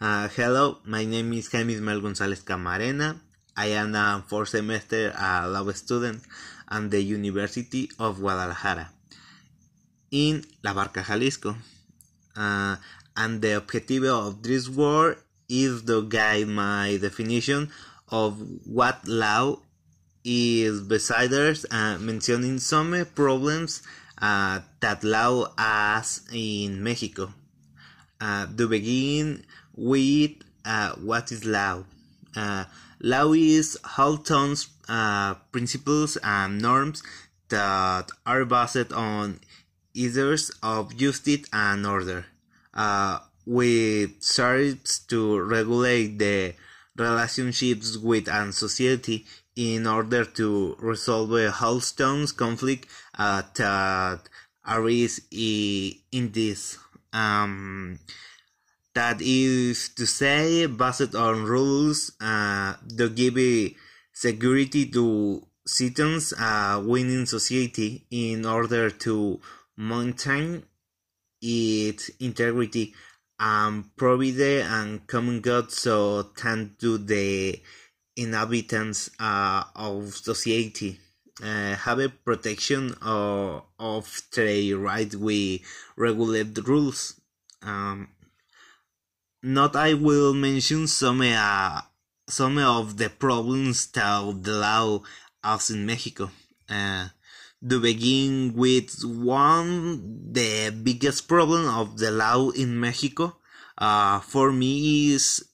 Uh, hello, my name is Jaime Mel Gonzalez Camarena. I am a fourth semester uh, law student at the University of Guadalajara in La Barca, Jalisco. Uh, and the objective of this work is to guide my definition of what law is besides uh, mentioning some problems uh, that law has in Mexico. To begin with, uh, what is law? Uh, law is how tones, uh, principles, and norms that are based on ideas of justice and order, uh, with serves to regulate the relationships with a society in order to resolve a Hallstone's conflict uh, that arise in this. Um, that is to say, based on rules uh, to give security to citizens uh, winning society in order to maintain its integrity and provide and common good so tend to the inhabitants uh, of society. Uh, have a protection of, of their right we regulate the rules. Um, not I will mention some uh, some of the problems that the law has in Mexico. Uh, to begin with, one the biggest problem of the law in Mexico, uh, for me is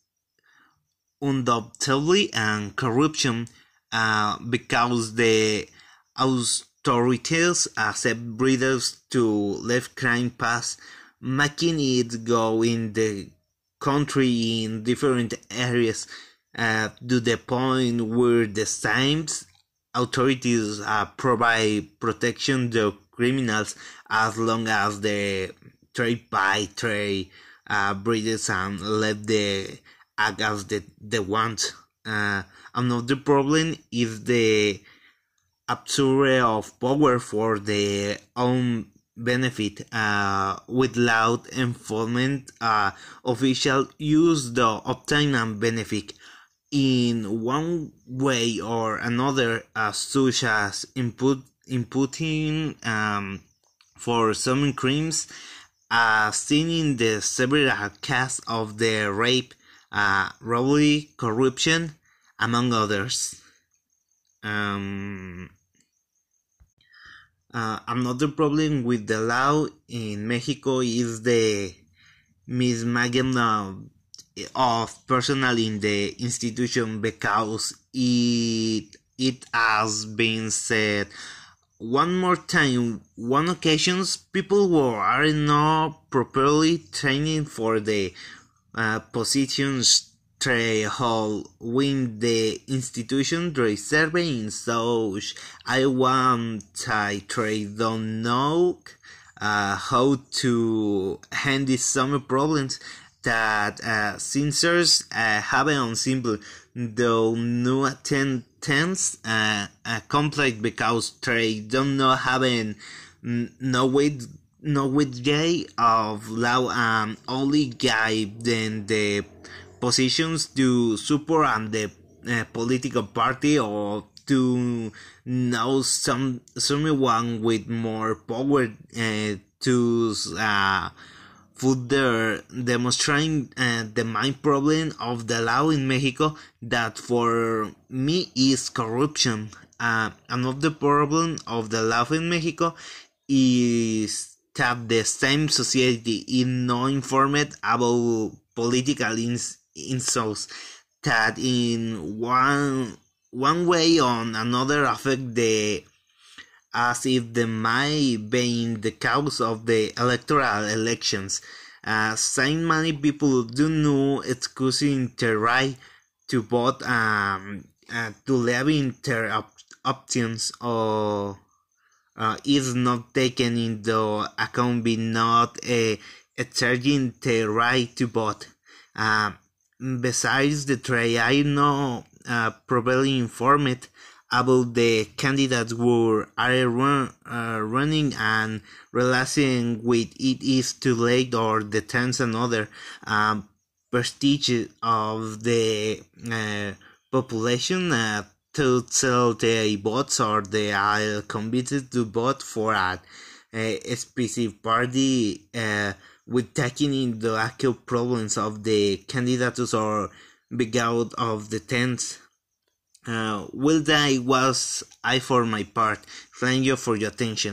undoubtedly and corruption, uh, because the authorities accept breeders to let crime pass, making it go in the country in different areas uh, to the point where the same authorities uh, provide protection to criminals as long as they trade by trade uh, and let the act as the, they want. Uh, another problem is the absurd of power for their own benefit uh, without enforcement uh, official use the obtain a benefit in one way or another uh, such as input inputting um, for some crimes uh, seen in the several cases of the rape uh, robbery corruption among others. Um, uh, another problem with the law in Mexico is the mismanagement of personnel in the institution because it it has been said one more time one occasions people who are not properly trained for the uh, positions hold win the institution they serve in so I want I try don't know uh, how to handle some problems that uh, sensors uh, have on simple. Though no attendance uh, uh, complex because they don't know having no way no with way of law and only guide then the positions to support and the uh, political party or to know some someone with more power uh, to uh, further demonstrating uh, the main problem of the law in Mexico that for me is corruption. Uh, another problem of the law in Mexico is that the same society is not informed about political ins- insults that in one one way or another affect the as if they might be the cause of the electoral elections. Uh, saying many people do know excusing the right to vote um, uh, to live in their op- options or uh, is not taken into account be not a, a charging the right to vote. Uh, besides the tray, I know uh, probably informed about the candidates who are run, uh, running and realizing with it is too late or the tense another. Um, prestige of the uh, population uh, to tell the votes or they are convinced to vote for a, a specific party uh, with taking into account problems of the candidates or begout of the tents. Uh, well, that was I for my part. Thank you for your attention.